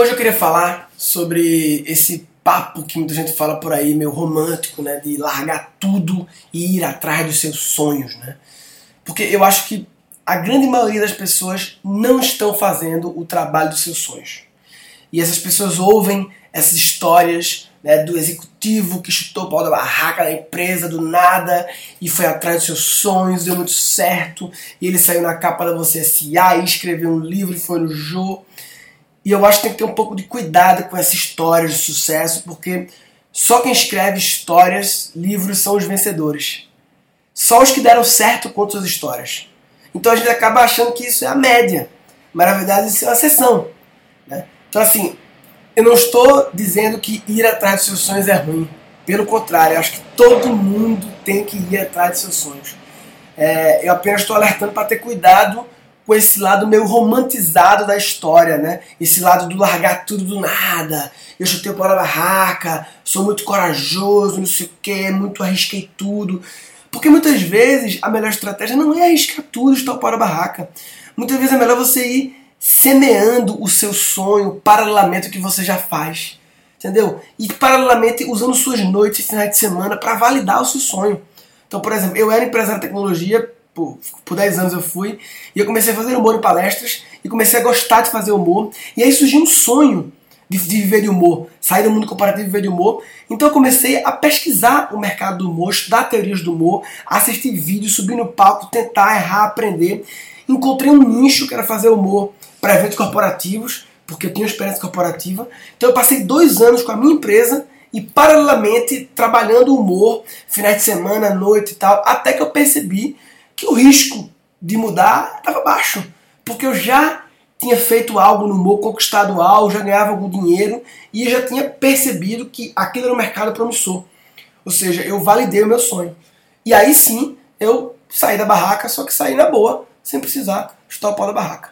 Hoje eu queria falar sobre esse papo que muita gente fala por aí, meio romântico, né? De largar tudo e ir atrás dos seus sonhos, né? Porque eu acho que a grande maioria das pessoas não estão fazendo o trabalho dos seus sonhos. E essas pessoas ouvem essas histórias né, do executivo que chutou o pau da barraca da empresa do nada e foi atrás dos seus sonhos, deu muito certo, e ele saiu na capa da Você S.A. e escreveu um livro e foi no Jô. E eu acho que tem que ter um pouco de cuidado com essa história de sucesso, porque só quem escreve histórias, livros, são os vencedores. Só os que deram certo contam suas histórias. Então a gente acaba achando que isso é a média, mas na verdade isso é uma exceção. Né? Então, assim, eu não estou dizendo que ir atrás dos seus sonhos é ruim. Pelo contrário, eu acho que todo mundo tem que ir atrás dos seus sonhos. É, eu apenas estou alertando para ter cuidado com esse lado meio romantizado da história, né? Esse lado do largar tudo do nada. Eu chutei o pau na barraca, sou muito corajoso, não sei o que, muito arrisquei tudo. Porque muitas vezes a melhor estratégia não é arriscar tudo, chutar o pau na barraca. Muitas vezes é melhor você ir semeando o seu sonho paralelamente ao que você já faz. Entendeu? E paralelamente usando suas noites e finais de semana para validar o seu sonho. Então, por exemplo, eu era empresário de tecnologia por, por 10 anos eu fui, e eu comecei a fazer humor em palestras, e comecei a gostar de fazer humor, e aí surgiu um sonho de, de viver de humor, sair do mundo corporativo e viver de humor. Então eu comecei a pesquisar o mercado do humor, estudar teorias do humor, assistir vídeos, subir no palco, tentar errar, aprender. Encontrei um nicho que era fazer humor para eventos corporativos, porque eu tinha experiência corporativa. Então eu passei dois anos com a minha empresa e paralelamente trabalhando humor, finais de semana, noite e tal, até que eu percebi que o risco de mudar estava baixo, porque eu já tinha feito algo no humor, conquistado algo, já ganhava algum dinheiro e já tinha percebido que aquilo era um mercado promissor. Ou seja, eu validei o meu sonho. E aí sim, eu saí da barraca, só que saí na boa, sem precisar chutar o pau da barraca.